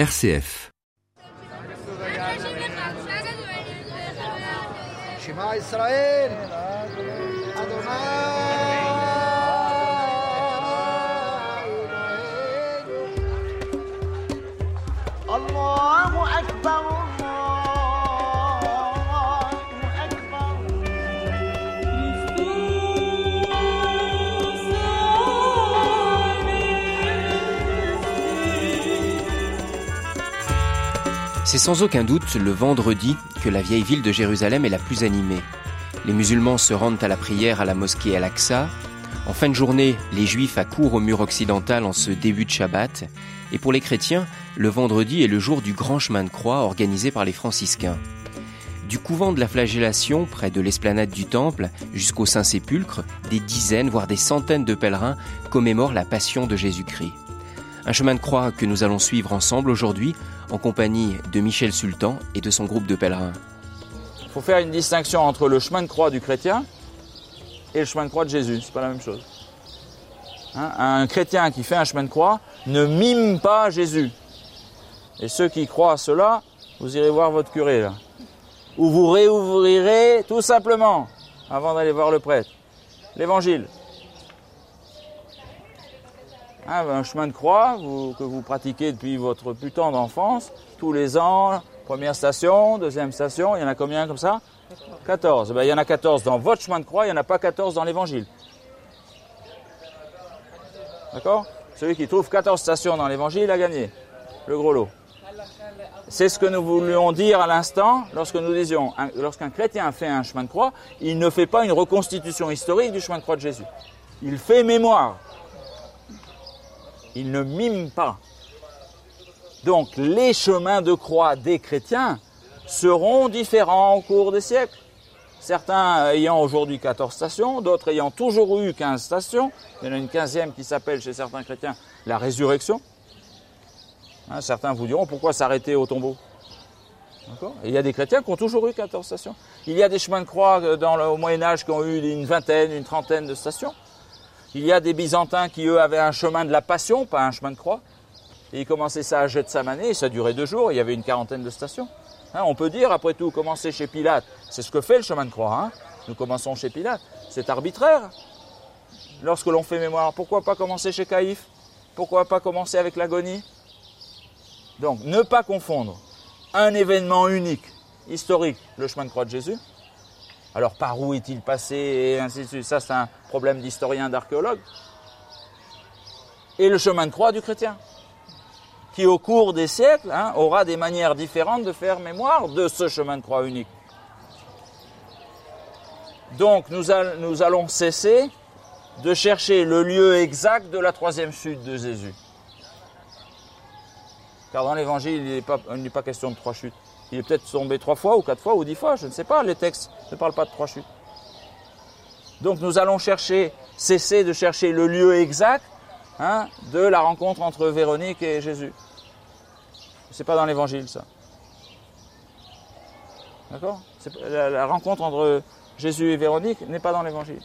RCF. Shema Israël, Allahu C'est sans aucun doute le vendredi que la vieille ville de Jérusalem est la plus animée. Les musulmans se rendent à la prière à la mosquée Al-Aqsa. En fin de journée, les juifs accourent au mur occidental en ce début de Shabbat. Et pour les chrétiens, le vendredi est le jour du grand chemin de croix organisé par les franciscains. Du couvent de la flagellation, près de l'esplanade du temple, jusqu'au Saint-Sépulcre, des dizaines, voire des centaines de pèlerins commémorent la passion de Jésus-Christ. Un chemin de croix que nous allons suivre ensemble aujourd'hui en compagnie de Michel Sultan et de son groupe de pèlerins. Il faut faire une distinction entre le chemin de croix du chrétien et le chemin de croix de Jésus. C'est pas la même chose. Hein, un chrétien qui fait un chemin de croix ne mime pas Jésus. Et ceux qui croient à cela, vous irez voir votre curé là. Ou vous réouvrirez tout simplement, avant d'aller voir le prêtre, l'évangile. Hein, un chemin de croix que vous pratiquez depuis votre putain d'enfance, tous les ans, première station, deuxième station, il y en a combien comme ça? 14. Ben, il y en a 14 dans votre chemin de croix, il n'y en a pas 14 dans l'évangile. D'accord? Celui qui trouve 14 stations dans l'évangile a gagné le gros lot. C'est ce que nous voulions dire à l'instant lorsque nous disions, un- lorsqu'un chrétien fait un chemin de croix, il ne fait pas une reconstitution historique du chemin de croix de Jésus. Il fait mémoire. Il ne mime pas. Donc les chemins de croix des chrétiens seront différents au cours des siècles. Certains ayant aujourd'hui 14 stations, d'autres ayant toujours eu 15 stations. Il y en a une quinzième qui s'appelle chez certains chrétiens la résurrection. Hein, certains vous diront pourquoi s'arrêter au tombeau? Il y a des chrétiens qui ont toujours eu 14 stations. Il y a des chemins de croix euh, dans le, au Moyen Âge qui ont eu une vingtaine, une trentaine de stations. Il y a des Byzantins qui, eux, avaient un chemin de la passion, pas un chemin de croix. Et ils commençaient ça à Gethsemane, et ça durait deux jours, il y avait une quarantaine de stations. Hein, on peut dire, après tout, commencer chez Pilate, c'est ce que fait le chemin de croix. hein. Nous commençons chez Pilate. C'est arbitraire. Lorsque l'on fait mémoire, pourquoi pas commencer chez Caïphe? Pourquoi pas commencer avec l'agonie? Donc, ne pas confondre un événement unique, historique, le chemin de croix de Jésus. Alors, par où est-il passé et ainsi de suite. Ça, c'est un problème d'historien, d'archéologue. Et le chemin de croix du chrétien qui au cours des siècles hein, aura des manières différentes de faire mémoire de ce chemin de croix unique. Donc nous, all- nous allons cesser de chercher le lieu exact de la troisième chute de Jésus. Car dans l'évangile, il n'est pas, pas question de trois chutes. Il est peut-être tombé trois fois ou quatre fois ou dix fois, je ne sais pas, les textes ne parlent pas de trois chutes. Donc nous allons chercher, cesser de chercher le lieu exact hein, de la rencontre entre Véronique et Jésus. C'est pas dans l'évangile ça. D'accord? La, rencontre entre Jésus et Véronique n'est pas dans l'évangile.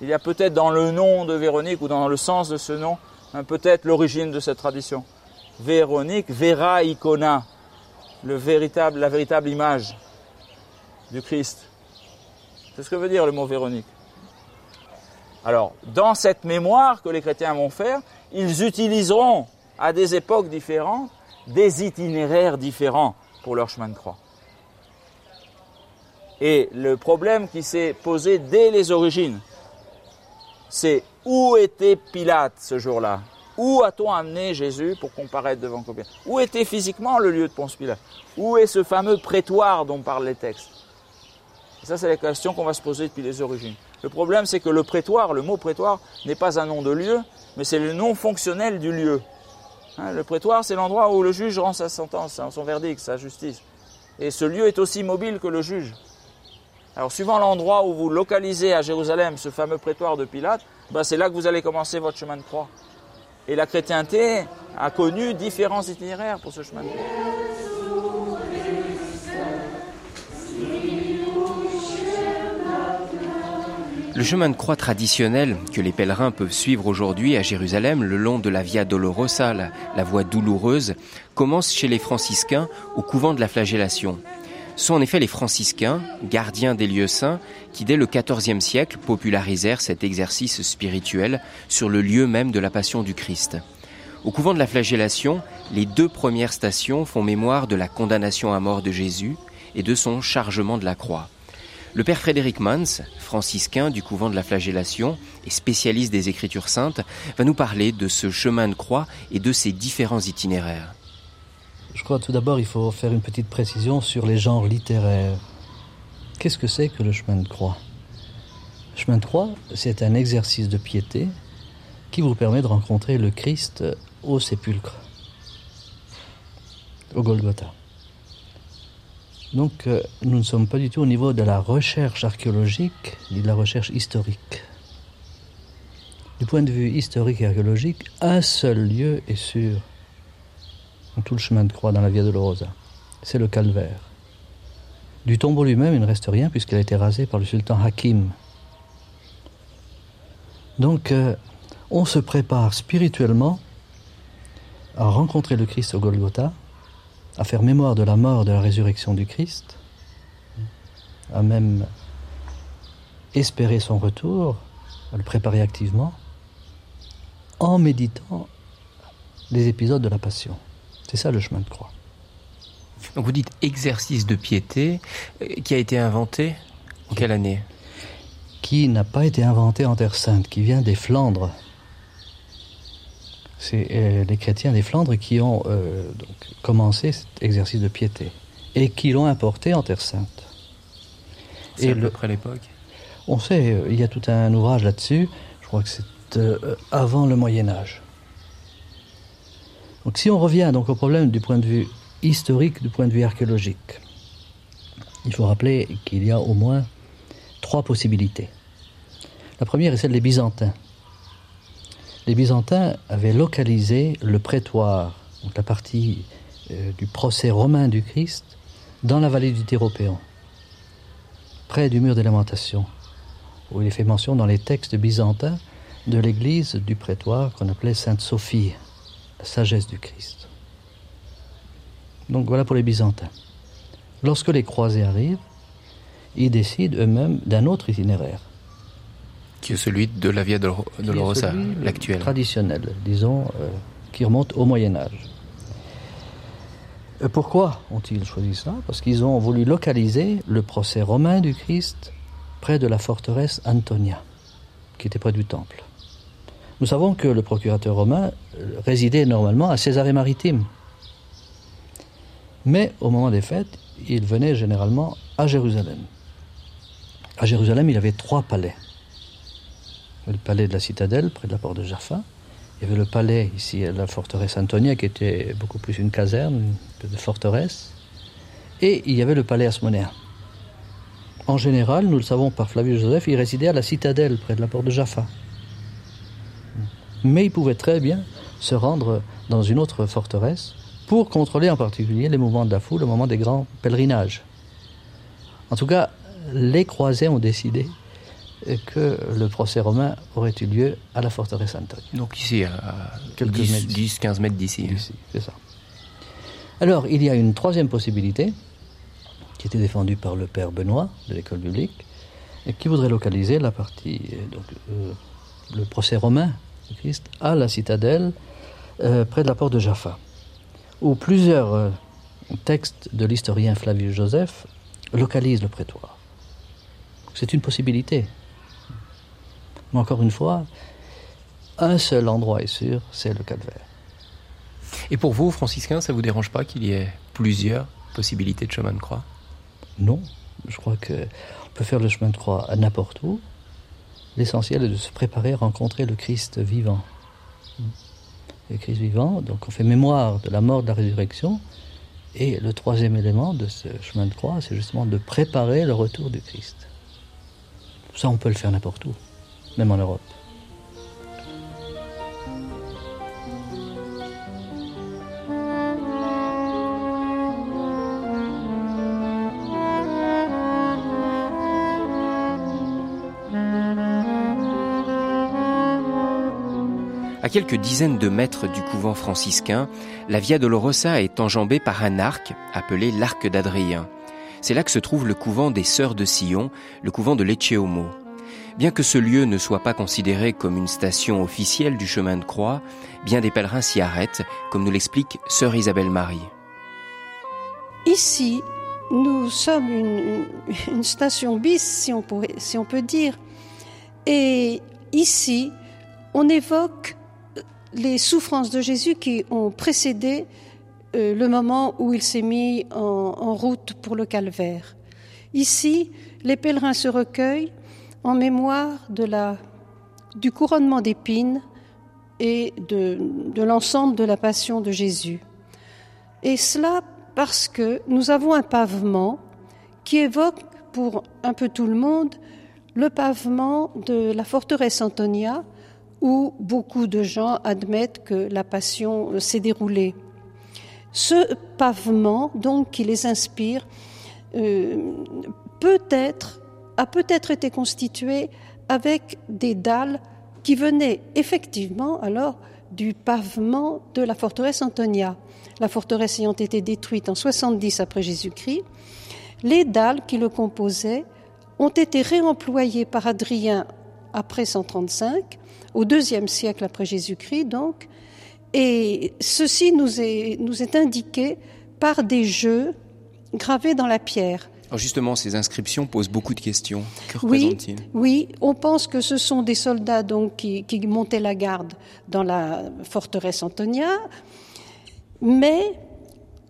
Il y a peut-être dans le nom de Véronique ou dans le sens de ce nom, hein, peut-être l'origine de cette tradition. Véronique, Vera Icona, la véritable image du Christ. C'est ce que veut dire le mot Véronique. Alors, dans cette mémoire que les chrétiens vont faire, ils utiliseront à des époques différentes des itinéraires différents pour leur chemin de croix. Et le problème qui s'est posé dès les origines, c'est où était Pilate ce jour-là? Où a-t-on amené Jésus pour comparaître devant combien Où était physiquement le lieu de Ponce Pilate? Où est ce fameux prétoire dont parlent les textes? Ça, c'est la question qu'on va se poser depuis les origines. Le problème, c'est que le prétoire, le mot prétoire, n'est pas un nom de lieu, mais c'est le nom fonctionnel du lieu. Hein, le prétoire, c'est l'endroit où le juge rend sa sentence, son verdict, sa justice. Et ce lieu est aussi mobile que le juge. Alors, suivant l'endroit où vous localisez à Jérusalem ce fameux prétoire de Pilate, ben, c'est là que vous allez commencer votre chemin de croix. Et la chrétienté a connu différents itinéraires pour ce chemin de croix. Chemin de croix traditionnel que les pèlerins peuvent suivre aujourd'hui à Jérusalem le long de la Via Dolorosa, la, la voie douloureuse, commence chez les franciscains au couvent de la flagellation. Ce sont en effet les franciscains, gardiens des lieux saints, qui dès le XIVe siècle popularisèrent cet exercice spirituel sur le lieu même de la passion du Christ. Au couvent de la flagellation, les deux premières stations font mémoire de la condamnation à mort de Jésus et de son chargement de la croix. Le père Frédéric Mans, franciscain du couvent de la flagellation et spécialiste des Écritures saintes, va nous parler de ce chemin de croix et de ses différents itinéraires. Je crois tout d'abord il faut faire une petite précision sur les genres littéraires. Qu'est-ce que c'est que le chemin de croix? Le chemin de croix, c'est un exercice de piété qui vous permet de rencontrer le Christ au sépulcre, au Golgotha. Donc euh, nous ne sommes pas du tout au niveau de la recherche archéologique ni de la recherche historique. Du point de vue historique et archéologique, un seul lieu est sûr dans tout le chemin de croix dans la Via Dolorosa. C'est le calvaire. Du tombeau lui-même, il ne reste rien puisqu'il a été rasé par le sultan Hakim. Donc, euh, on se prépare spirituellement à rencontrer le Christ au Golgotha, à faire mémoire de la mort et de la résurrection du Christ, à même espérer son retour, à le préparer activement, en méditant les épisodes de la Passion. C'est ça le chemin de croix. Donc vous dites exercice de piété euh, qui a été inventé en quelle année? Qui n'a pas été inventé en Terre Sainte, qui vient des Flandres. C'est euh, les chrétiens des Flandres qui ont euh, donc, commencé cet exercice de piété et qui l'ont importé en Terre Sainte. C'est à peu le- près l'époque On sait, euh, il y a tout un ouvrage là-dessus, je crois que c'est euh, avant le Moyen Âge. Donc si on revient donc au problème du point de vue historique, du point de vue archéologique, il faut rappeler qu'il y a au moins trois possibilités. La première est celle des Byzantins. Les Byzantins avaient localisé le prétoire, donc la partie euh, du procès romain du Christ, dans la vallée du Tyropéon, près du mur des lamentations où il est fait mention dans les textes byzantins de l'église du prétoire qu'on appelait Sainte Sophie, la sagesse du Christ. Donc voilà pour les Byzantins. Lorsque les croisés arrivent, ils décident eux-mêmes d'un autre itinéraire. Qui est celui de la Via Dolorosa, celui, le l'actuel. Traditionnel, disons, euh, qui remonte au Moyen Âge. Euh, Pourquoi ont-ils choisi ça Parce qu'ils ont voulu localiser le procès romain du Christ près de la forteresse Antonia, qui était près du temple. Nous savons que le procurateur romain euh, résidait normalement à Césarée-Maritime. Mais au moment des fêtes, il venait généralement à Jérusalem. À Jérusalem, il avait trois palais. Le palais de la citadelle, près de la porte de Jaffa. Il y avait le palais ici, à la forteresse Antonia, qui était beaucoup plus une caserne, une espèce de forteresse. Et il y avait le palais asmonéen. En général, nous le savons par Flavius Joseph, il résidait à la citadelle, près de la porte de Jaffa. Mais il pouvait très bien se rendre dans une autre forteresse pour contrôler en particulier les mouvements de la foule au moment des grands pèlerinages. En tout cas, les croisés ont décidé que le procès romain aurait eu lieu à la forteresse. Donc ici, à Quelques 10, mètres. 10, 15 mètres d'ici. Ici, c'est ça. Alors, il y a une troisième possibilité, qui était défendue par le père Benoît de l'école biblique, et qui voudrait localiser la partie, euh, donc, euh, le procès romain du Christ à la citadelle, euh, près de la porte de Jaffa, où plusieurs euh, textes de l'historien Flavius Joseph localisent le prétoire. C'est une possibilité. Mais encore une fois, un seul endroit est sûr, c'est le calvaire. Et pour vous, franciscains, ça vous dérange pas qu'il y ait plusieurs possibilités de chemin de croix? Non, je crois que on peut faire le chemin de croix à n'importe où. L'essentiel est de se préparer à rencontrer le Christ vivant. Le Christ vivant, donc on fait mémoire de la mort, de la résurrection. Et le troisième élément de ce chemin de croix, c'est justement de préparer le retour du Christ. Ça, on peut le faire n'importe où, même en Europe. À quelques dizaines de mètres du couvent franciscain, la Via Dolorosa est enjambée par un arc appelé l'arc d'Adrien. C'est là que se trouve le couvent des Sœurs de Sion, le couvent de Lecceomo. Bien que ce lieu ne soit pas considéré comme une station officielle du chemin de croix, bien des pèlerins s'y arrêtent, comme nous l'explique Sœur Isabelle Marie. Ici, nous sommes une, station bis, si on, si on peut dire. Et ici, on évoque les souffrances de Jésus qui ont précédé euh, le moment où il s'est mis en, route pour le calvaire. Ici, les pèlerins se recueillent en mémoire du couronnement d'épines et de, l'ensemble de la passion de Jésus. Et cela parce que nous avons un pavement qui évoque pour un peu tout le monde le pavement de la forteresse Antonia, où beaucoup de gens admettent que la passion s'est déroulée. Ce pavement, donc, qui les inspire, euh, peut-être, a peut-être été constitué avec des dalles qui venaient effectivement alors du pavement de la forteresse Antonia. La forteresse ayant été détruite en 70 après Jésus-Christ, les dalles qui le composaient ont été réemployées par Adrien après 135, au deuxième siècle après Jésus-Christ donc, et ceci nous est, nous est indiqué par des jeux gravés dans la pierre. Alors justement, ces inscriptions posent beaucoup de questions. Que oui, représentent-ils? oui, on pense que ce sont des soldats donc qui, qui, montaient la garde dans la forteresse Antonia, mais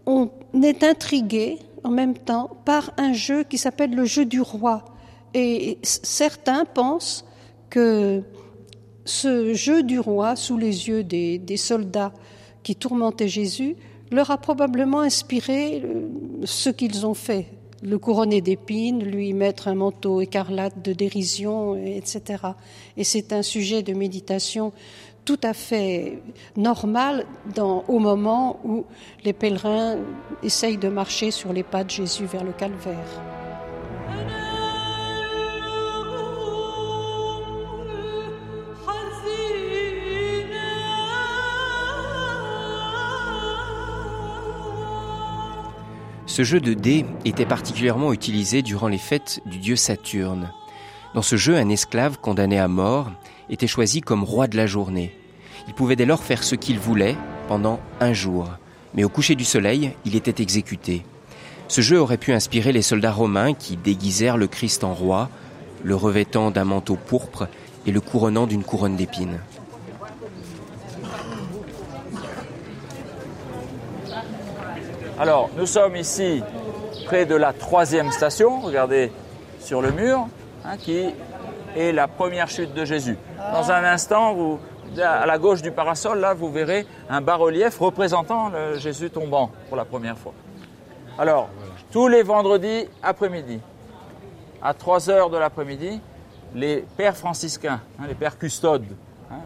on est intrigué en même temps par un jeu qui s'appelle le jeu du roi. Et certains pensent que ce jeu du roi sous les yeux des, des soldats qui tourmentaient Jésus leur a probablement inspiré euh, ce qu'ils ont fait, le couronner d'épines, lui mettre un manteau écarlate de dérision, etc. Et c'est un sujet de méditation tout à fait normal au moment où les pèlerins essayent de marcher sur les pas de Jésus vers le calvaire. Ce jeu de dés était particulièrement utilisé durant les fêtes du dieu Saturne. Dans ce jeu, un esclave condamné à mort était choisi comme roi de la journée. Il pouvait dès lors faire ce qu'il voulait pendant un jour, mais au coucher du soleil, il était exécuté. Ce jeu aurait pu inspirer les soldats romains qui déguisèrent le Christ en roi, le revêtant d'un manteau pourpre et le couronnant d'une couronne d'épines. Alors, nous sommes ici près de la troisième station, regardez sur le mur, hein, qui est la première chute de Jésus. Dans un instant, à la gauche du parasol, là, vous verrez un bas-relief représentant Jésus tombant pour la première fois. Alors, tous les vendredis après-midi, à 3 heures de l'après-midi, les pères franciscains, hein, les pères custodes hein,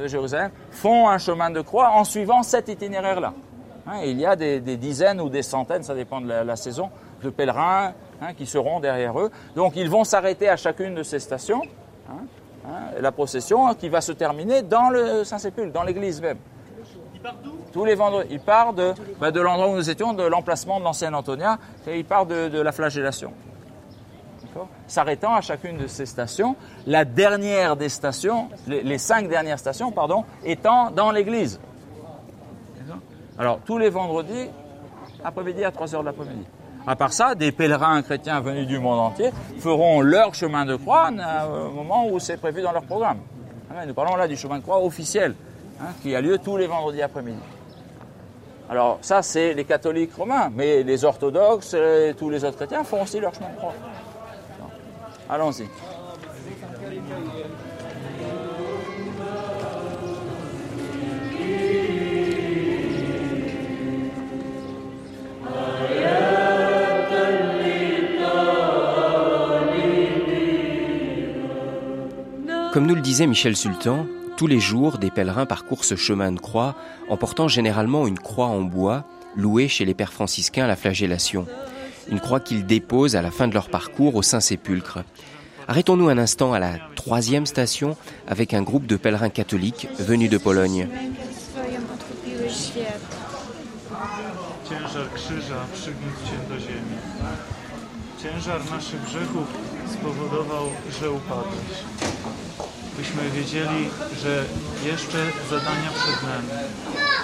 de Jérusalem, font un chemin de croix en suivant cet itinéraire-là. Hein, il y a des, des, dizaines ou des centaines, ça dépend de la, la saison, de pèlerins hein, qui seront derrière eux. Donc ils vont s'arrêter à chacune de ces stations. Hein, la procession qui va se terminer dans le Saint-Sépulcre, dans l'église même. Il part d'où? Tous les vendredis. Il part de, bah, de l'endroit où nous étions, de l'emplacement de l'ancien Antonia, et il part de, de la flagellation. S'arrêtant à chacune de ces stations, la dernière des stations, les, les cinq dernières stations, pardon, étant dans l'église. Alors, tous les vendredis, après-midi à 3 heures de l'après-midi. À part ça, des pèlerins chrétiens venus du monde entier feront leur chemin de croix au moment où c'est prévu dans leur programme. Nous parlons là du chemin de croix officiel, hein, qui a lieu tous les vendredis après-midi. Alors ça, c'est les catholiques romains, mais les orthodoxes et tous les autres chrétiens font aussi leur chemin de croix. Allons-y. Comme nous le disait Michel Sultan, tous les jours, des pèlerins parcourent ce chemin de croix en portant généralement une croix en bois louée chez les pères franciscains à la flagellation. Une croix qu'ils déposent à la fin de leur parcours au Saint-Sépulcre. Arrêtons-nous un instant à la troisième station avec un groupe de pèlerins catholiques venus de Pologne. Byśmy wiedzieli, że jeszcze zadania przed nami.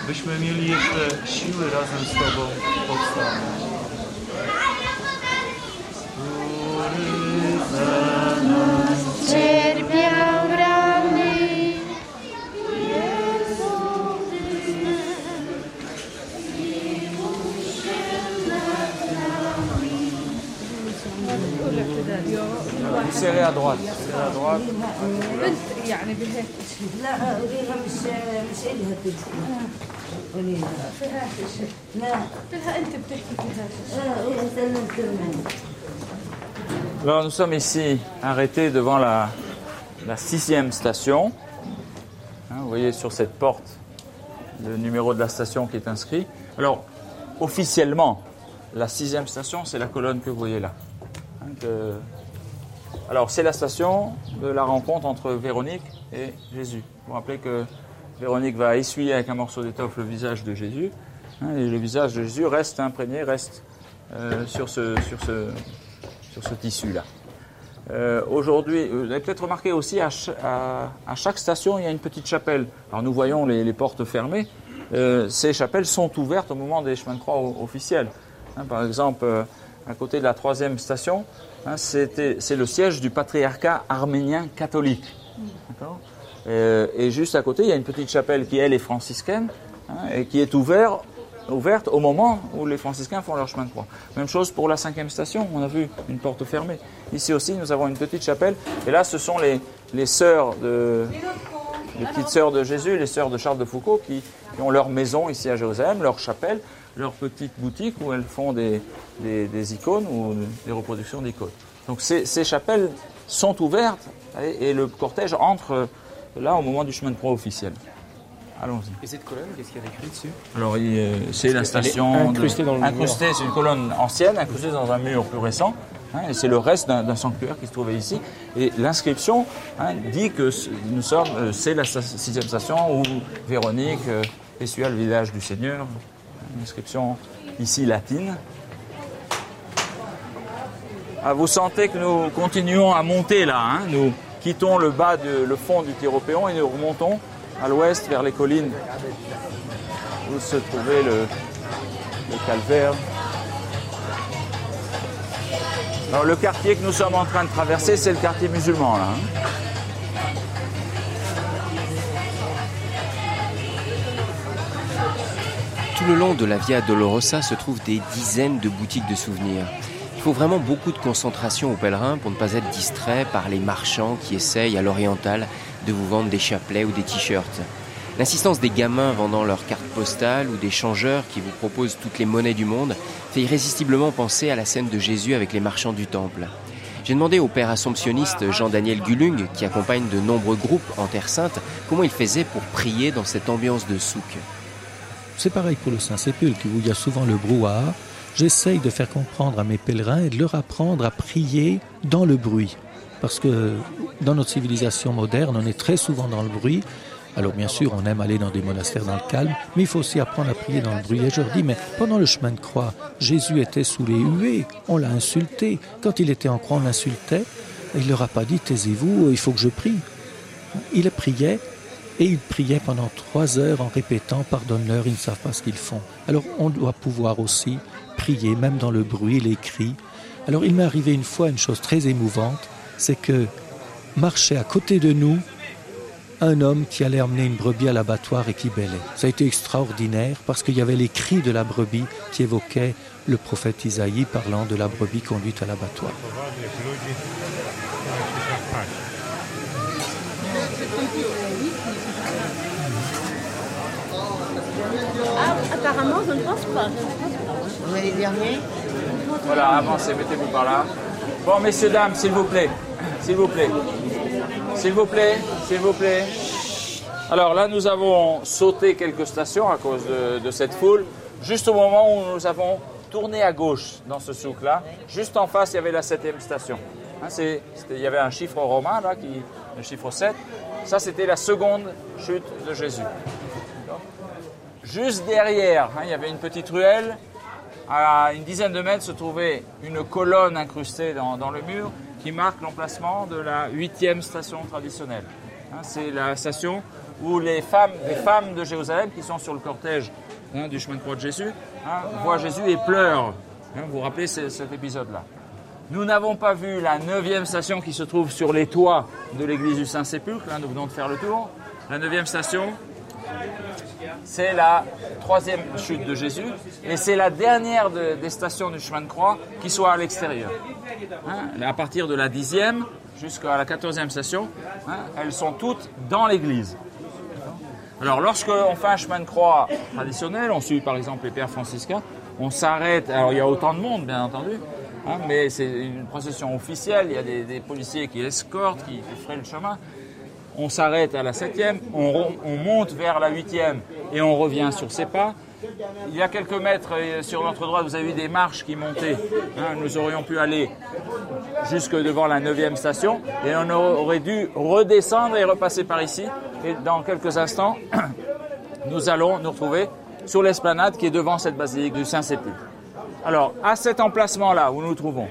Byśmy mieli jeszcze siły razem z Tobą powstawać. Cierpiał Serré à droite. Serré à droite. يعني بهيك لا قوليها مش مش إلها تدخل قوليها لا قلتلها انت بتحكي فيها اه قوليها سلمت كرمان Alors nous sommes ici arrêtés devant la, la sixième station. Hein, vous voyez sur cette porte le numéro de la station qui est inscrit. Alors officiellement, la sixième station, c'est la colonne que vous voyez là. Hein, que- alors c'est la station de la rencontre entre Véronique et Jésus. Vous vous rappelez que Véronique va essuyer avec un morceau d'étoffe le visage de Jésus. hein, et le visage de Jésus reste imprégné, reste euh, sur ce, tissu-là. Euh, Aujourd'hui, vous avez peut-être remarqué aussi, à, cha- à- à chaque station, il y a une petite chapelle. Alors nous voyons les, les portes fermées. Euh, ces chapelles sont ouvertes au moment des chemins de croix officiels. Hein, par exemple, euh, à côté de la troisième station, hein, c'est le siège du patriarcat arménien catholique. Euh, et juste à côté, il y a une petite chapelle qui, elle, est franciscaine hein, et qui est ouverte, au moment où les franciscains font leur chemin de croix. Même chose pour la cinquième station, on a vu une porte fermée. Ici aussi, nous avons une petite chapelle. Et là, ce sont les, les sœurs de, les petites sœurs de Jésus, les sœurs de Charles de Foucault, qui, qui ont leur maison ici à Jérusalem, leur chapelle, leur petite boutique où elles font des, des- des icônes ou des reproductions d'icônes. Donc ces, ces chapelles sont ouvertes et, et le cortège entre euh, là au moment du chemin de croix officiel. Allons-y. Et cette colonne, qu'est-ce qu'il y a écrit dessus? Alors, c'est la station. incrustée dans le mur. incrustée, c'est une colonne ancienne, incrustée dans un mur plus récent. hein, et c'est le reste d'un, sanctuaire qui se trouvait ici. Et l'inscription hein, dit que nous sommes, euh, c'est la sixième station où Véronique euh, essuia le visage du Seigneur. Une inscription ici latine. Ah, vous sentez que nous continuons à monter là. hein, nous quittons le bas, le fond du Tyropéon et nous remontons à l'ouest vers les collines où se trouvait le, le calvaire. Alors le quartier que nous sommes en train de traverser, c'est le quartier musulman là. hein. Le long de la Via Dolorosa se trouvent des dizaines de boutiques de souvenirs. Il faut vraiment beaucoup de concentration aux pèlerins pour ne pas être distrait par les marchands qui essayent à l'oriental de vous vendre des chapelets ou des t-shirts. L'insistance des gamins vendant leurs cartes postales ou des changeurs qui vous proposent toutes les monnaies du monde fait irrésistiblement penser à la scène de Jésus avec les marchands du temple. J'ai demandé au père assomptionniste Jean-Daniel Gulung, qui accompagne de nombreux groupes en Terre Sainte, comment il faisait pour prier dans cette ambiance de souk. C'est pareil pour le Saint-Sépulcre, où il y a souvent le brouhaha. J'essaye de faire comprendre à mes pèlerins et de leur apprendre à prier dans le bruit. Parce que dans notre civilisation moderne, on est très souvent dans le bruit. Alors bien sûr, on aime aller dans des monastères dans le calme, mais il faut aussi apprendre à prier dans le bruit. Et je leur dis, mais pendant le chemin de croix, Jésus était sous les huées, on l'a insulté. Quand il était en croix, on l'insultait. Il leur a pas dit, taisez-vous, il faut que je prie. Il priait et il priait pendant trois heures en répétant Pardonne-leur, ils ne savent pas ce qu'ils font. Alors on doit pouvoir aussi prier, même dans le bruit, les cris. Alors il m'est arrivé une fois une chose très émouvante, c'est que marchait à côté de nous un homme qui allait emmener une brebis à l'abattoir et qui bêlait. Ça a été extraordinaire parce qu'il y avait les cris de la brebis qui évoquaient le prophète Isaïe parlant de la brebis conduite à l'abattoir. Ah, apparemment, je ne pense pas. Vous les derniers Voilà, avancez, mettez-vous par là. Bon, messieurs, dames, s'il vous plaît. S'il vous plaît. S'il vous plaît, s'il vous plaît. Alors là, nous avons sauté quelques stations à cause de, de cette foule. Juste au moment où nous avons tourné à gauche dans ce souk-là, juste en face, il y avait la septième station. Hein, il y avait un chiffre romain là, qui, le chiffre 7. Ça, c'était la seconde chute de Jésus. Juste derrière, hein, il y avait une petite ruelle. À une dizaine de mètres se trouvait une colonne incrustée dans, le mur qui marque l'emplacement de la huitième station traditionnelle. Hein, c'est la station où les femmes, les femmes de Jérusalem qui sont sur le cortège hein, du chemin de croix de Jésus voient Jésus et pleurent. Vous vous rappelez ce- cet épisode-là Nous n'avons pas vu la neuvième station qui se trouve sur les toits de l'église du Saint-Sépulcre. Nous venons de faire le tour. La neuvième station, c'est la troisième chute de Jésus et c'est la dernière de- des stations du chemin de croix qui soit à l'extérieur. Hein, à partir de la dixième jusqu'à la quatorzième station, hein, elles sont toutes dans l'église. Alors lorsqu'on fait un chemin de croix traditionnel, on suit par exemple les pères franciscains, on s'arrête, alors il y a autant de monde bien entendu, hein, mais c'est une procession officielle, il y a des, policiers qui escortent, qui, qui frayent le chemin. On s'arrête à la septième, on, monte vers la huitième et on revient sur ses pas. Il y a quelques mètres euh, sur notre droite, vous avez vu des marches qui montaient. hein, nous aurions pu aller jusque devant la neuvième station et on aurait dû redescendre et repasser par ici. Et dans quelques instants, nous allons nous retrouver sur l'esplanade qui est devant cette basilique du Saint-Sépulcre. Alors, à cet emplacement-là où nous nous trouvons,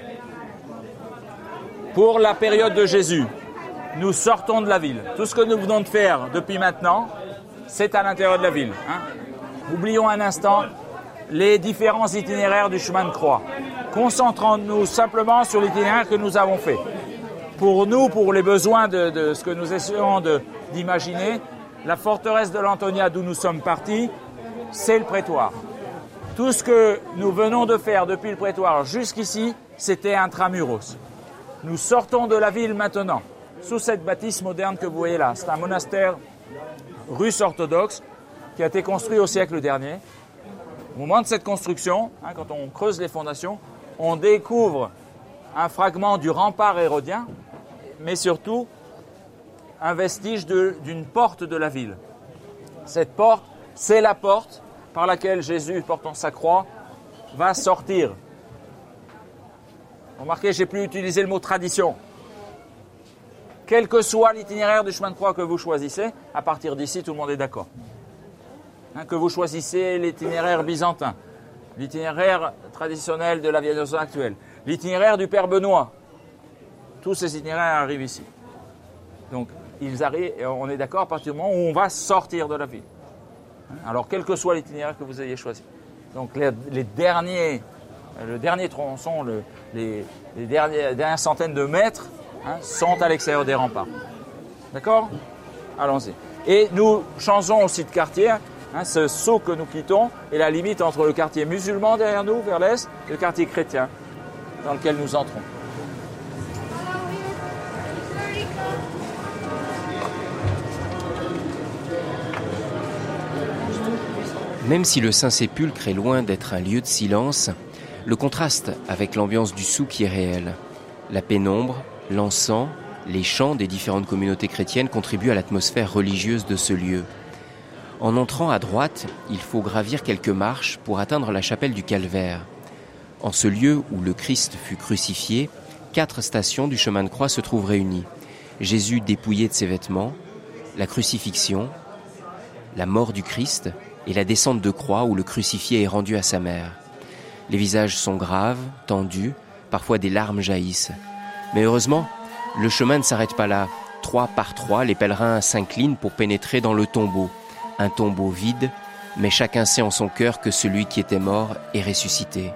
pour la période de Jésus, nous sortons de la ville. Tout ce que nous venons de faire depuis maintenant, c'est à l'intérieur de la ville. hein. Oublions un instant les différents itinéraires du chemin de croix. Concentrons-nous simplement sur l'itinéraire que nous avons fait. Pour nous, pour les besoins de, de ce que nous essayons d'imaginer, la forteresse de l'Antonia d'où nous sommes partis, c'est le prétoire. Tout ce que nous venons de faire depuis le prétoire jusqu'ici, c'était intramuros. Nous sortons de la ville maintenant, sous cette bâtisse moderne que vous voyez là. C'est un monastère russe orthodoxe qui a été construit au siècle dernier. Au moment de cette construction, hein, quand on creuse les fondations, on découvre un fragment du rempart hérodien, mais surtout un vestige d'une porte de la ville. Cette porte, c'est la porte par laquelle Jésus, portant sa croix, va sortir. Remarquez, j'ai plus utilisé le mot tradition. Quel que soit l'itinéraire du chemin de croix que vous choisissez, à partir d'ici, tout le monde est d'accord. Hein, que vous choisissez l'itinéraire byzantin, l'itinéraire traditionnel de la Via Dolorosa actuelle, l'itinéraire du Père Benoît, tous ces itinéraires arrivent ici. Donc, ils arrivent, et on est d'accord à partir du moment où on va sortir de la ville. Hein, Alors, quel que soit l'itinéraire que vous ayez choisi. Donc, les, derniers, le dernier tronçon, les dernières centaines de mètres hein, sont à l'extérieur des remparts. D'accord Allons-y. Et nous changeons aussi de quartier. hein, ce saut que nous quittons est la limite entre le quartier musulman derrière nous, vers l'est, et le quartier chrétien dans lequel nous entrons. Même si le Saint-Sépulcre est loin d'être un lieu de silence, le contraste avec l'ambiance du souk est réel. La pénombre, l'encens, les chants des différentes communautés chrétiennes contribuent à l'atmosphère religieuse de ce lieu. En entrant à droite, il faut gravir quelques marches pour atteindre la chapelle du Calvaire. En ce lieu où le Christ fut crucifié, quatre stations du chemin de croix se trouvent réunies. Jésus dépouillé de ses vêtements, la crucifixion, la mort du Christ et la descente de croix où le crucifié est rendu à sa mère. Les visages sont graves, tendus, parfois des larmes jaillissent. Mais heureusement, le chemin ne s'arrête pas là. Trois par trois, les pèlerins s'inclinent pour pénétrer dans le tombeau. Un tombeau vide, mais chacun sait en son cœur que celui qui était mort est ressuscité.